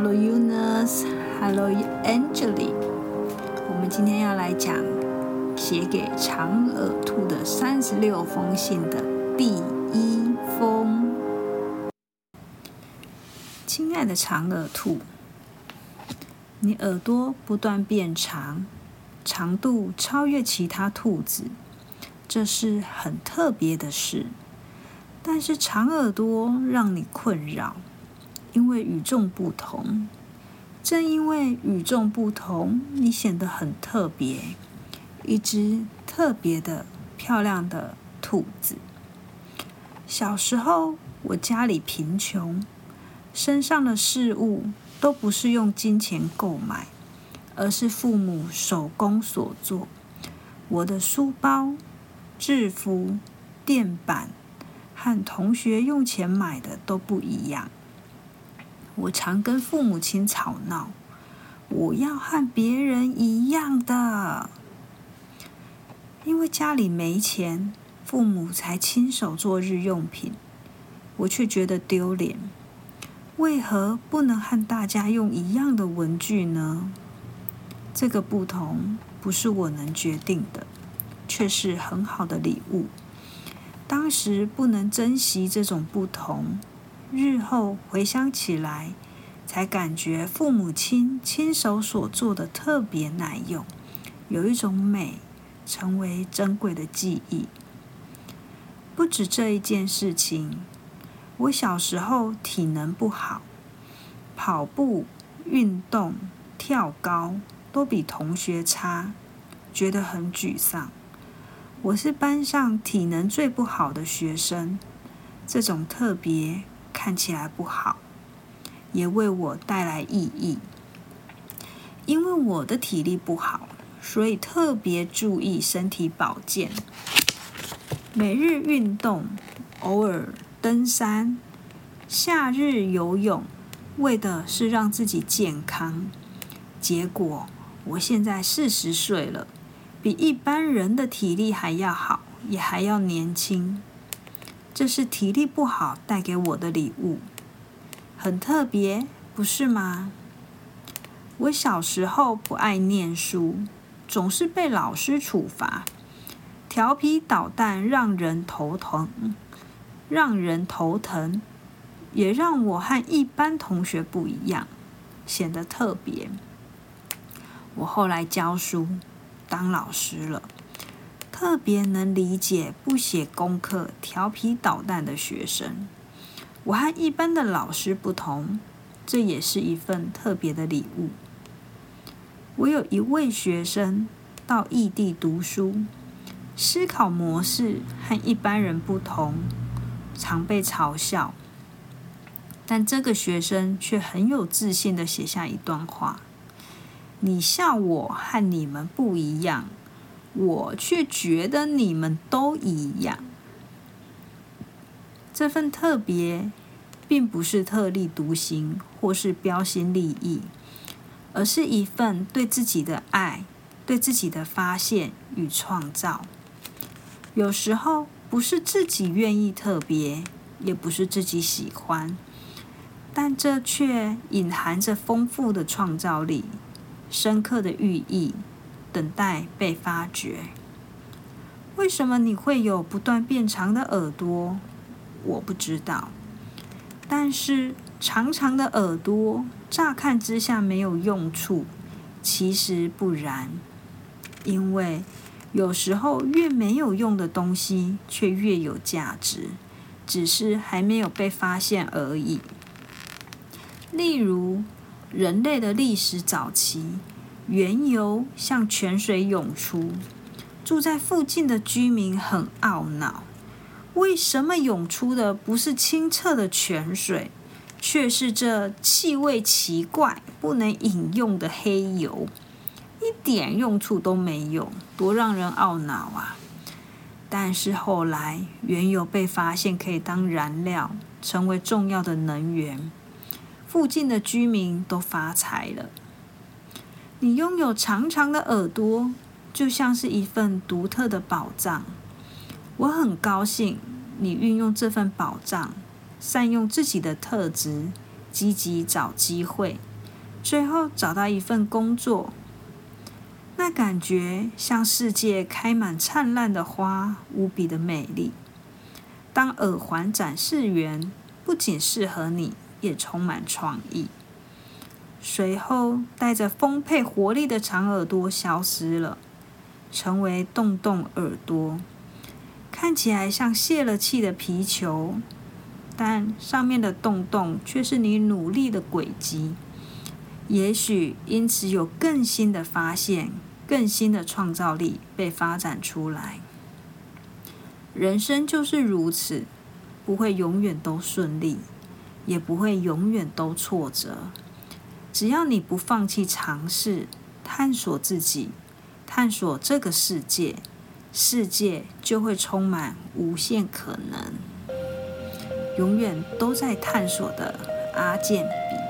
Hello Eunice，Hello Angeli，我们今天要来讲写给长耳兔的三十六封信的第一封。亲爱的长耳兔，你耳朵不断变长，长度超越其他兔子，这是很特别的事。但是长耳朵让你困扰。因为与众不同，正因为与众不同，你显得很特别，一只特别的漂亮的兔子。小时候，我家里贫穷，身上的事物都不是用金钱购买，而是父母手工所做。我的书包、制服、垫板和同学用钱买的都不一样。我常跟父母亲吵闹，我要和别人一样的，因为家里没钱，父母才亲手做日用品，我却觉得丢脸。为何不能和大家用一样的文具呢？这个不同不是我能决定的，却是很好的礼物。当时不能珍惜这种不同。日后回想起来，才感觉父母亲亲手所做的特别耐用，有一种美，成为珍贵的记忆。不止这一件事情，我小时候体能不好，跑步、运动、跳高都比同学差，觉得很沮丧。我是班上体能最不好的学生，这种特别。看起来不好，也为我带来意义。因为我的体力不好，所以特别注意身体保健，每日运动，偶尔登山，夏日游泳，为的是让自己健康。结果我现在四十岁了，比一般人的体力还要好，也还要年轻。这是体力不好带给我的礼物，很特别，不是吗？我小时候不爱念书，总是被老师处罚，调皮捣蛋，让人头疼，让人头疼，也让我和一般同学不一样，显得特别。我后来教书，当老师了。特别能理解不写功课、调皮捣蛋的学生。我和一般的老师不同，这也是一份特别的礼物。我有一位学生到异地读书，思考模式和一般人不同，常被嘲笑。但这个学生却很有自信的写下一段话：“你笑我和你们不一样。”我却觉得你们都一样。这份特别，并不是特立独行或是标新立异，而是一份对自己的爱、对自己的发现与创造。有时候不是自己愿意特别，也不是自己喜欢，但这却隐含着丰富的创造力、深刻的寓意。等待被发掘。为什么你会有不断变长的耳朵？我不知道。但是长长的耳朵，乍看之下没有用处，其实不然。因为有时候越没有用的东西，却越有价值，只是还没有被发现而已。例如，人类的历史早期。原油向泉水涌出，住在附近的居民很懊恼：为什么涌出的不是清澈的泉水，却是这气味奇怪、不能饮用的黑油？一点用处都没有，多让人懊恼啊！但是后来，原油被发现可以当燃料，成为重要的能源，附近的居民都发财了。你拥有长长的耳朵，就像是一份独特的宝藏。我很高兴你运用这份宝藏，善用自己的特质，积极找机会，最后找到一份工作，那感觉像世界开满灿烂的花，无比的美丽。当耳环展示员不仅适合你，也充满创意。随后，带着丰沛活力的长耳朵消失了，成为洞洞耳朵，看起来像泄了气的皮球，但上面的洞洞却是你努力的轨迹。也许因此有更新的发现，更新的创造力被发展出来。人生就是如此，不会永远都顺利，也不会永远都挫折。只要你不放弃尝试、探索自己、探索这个世界，世界就会充满无限可能。永远都在探索的阿健比。